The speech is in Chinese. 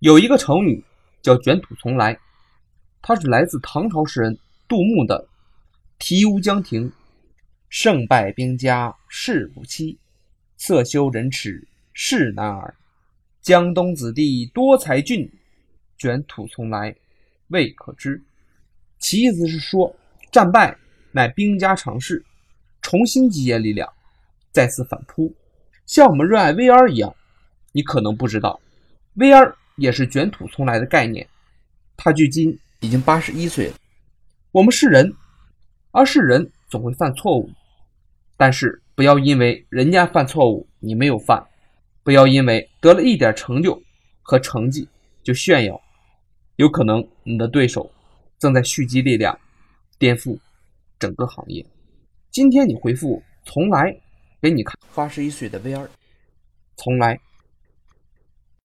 有一个成语叫“卷土重来”，它是来自唐朝诗人杜牧的《题乌江亭》：“胜败兵家事不期，色修人耻事难耳。江东子弟多才俊，卷土重来未可知。”其意思是说，战败乃兵家常事，重新集结力量，再次反扑，像我们热爱 VR 一样。你可能不知道，VR。也是卷土重来的概念。他距今已经八十一岁了。我们是人，而是人总会犯错误。但是不要因为人家犯错误，你没有犯；不要因为得了一点成就和成绩就炫耀。有可能你的对手正在蓄积力量，颠覆整个行业。今天你回复“从来”，给你看八十一岁的 VR，从来。